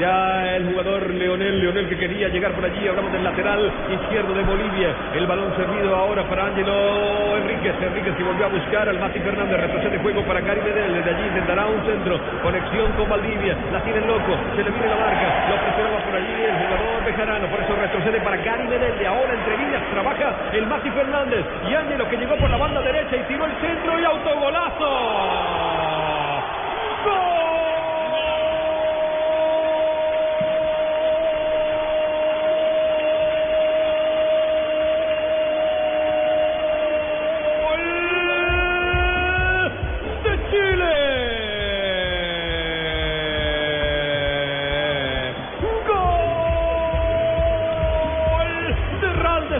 Ya el jugador Leonel, Leonel que quería llegar por allí, hablamos del lateral izquierdo de Bolivia. El balón servido ahora para Ángelo Enríquez. Enríquez que volvió a buscar al Mati Fernández. Retrocede juego para Cari Medel. Desde allí intentará un centro. Conexión con Valdivia. La tiene loco. Se le viene la marca. Lo presionaba por allí el jugador Bejarano. Por eso retrocede para Cari Medel. De ahora entre líneas trabaja el Mati Fernández. Y Ángelo que llegó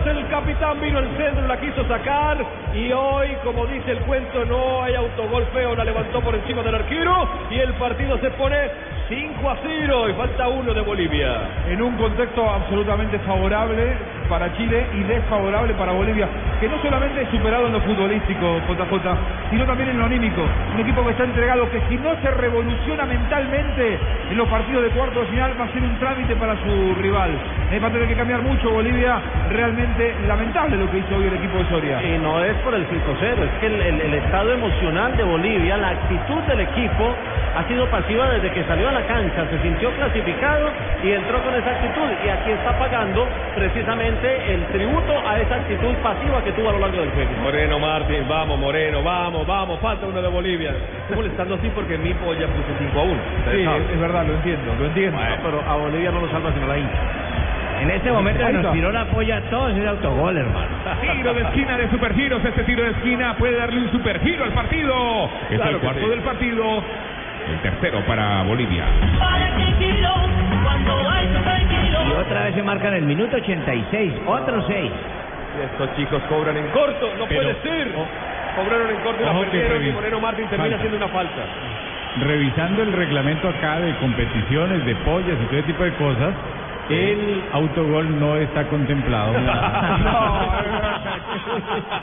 el capitán vino al centro, la quiso sacar. Y hoy, como dice el cuento, no hay autogol feo, la levantó por encima del arquero. Y el partido se pone 5 a 0 y falta uno de Bolivia. en un contexto absolutamente favorable para Chile y desfavorable para Bolivia, que no solamente es superado en lo futbolístico, JJ, sino también en lo anímico. Un equipo que está entregado, que si no se revoluciona mentalmente en los partidos de cuarto de final, va a ser un trámite para su rival. Eh, va a tener que cambiar mucho Bolivia, realmente lamentable lo que hizo hoy el equipo de Soria. Y no es por el 5-0, es que el, el- el estado emocional de Bolivia, la actitud del equipo ha sido pasiva desde que salió a la cancha, se sintió clasificado y entró con esa actitud y aquí está pagando precisamente el tributo a esa actitud pasiva que tuvo a lo largo del juego. Moreno Martín, vamos Moreno, vamos, vamos, falta uno de Bolivia. Estoy molestando así porque mi polla puso 5 a 1. Sí, es, es verdad, lo entiendo, lo entiendo. Pero a Bolivia no lo salva sino la hincha. En este momento nos tiró la polla a todos es autogol, hermano. Tiro de esquina de Supergiros. Este tiro de esquina puede darle un supergiro al partido. Es Claro el cuarto sí. del partido. El tercero para Bolivia. Y otra vez se marca en el minuto 86, otro 6. Estos chicos cobran en corto, no Pero- puede ser. Cobraron en corto y la Ojo que perdieron y Moreno Martín termina falta. haciendo una falta. revisando el reglamento acá de competiciones, de pollas y todo ese tipo de cosas, el autogol no está contemplado. No,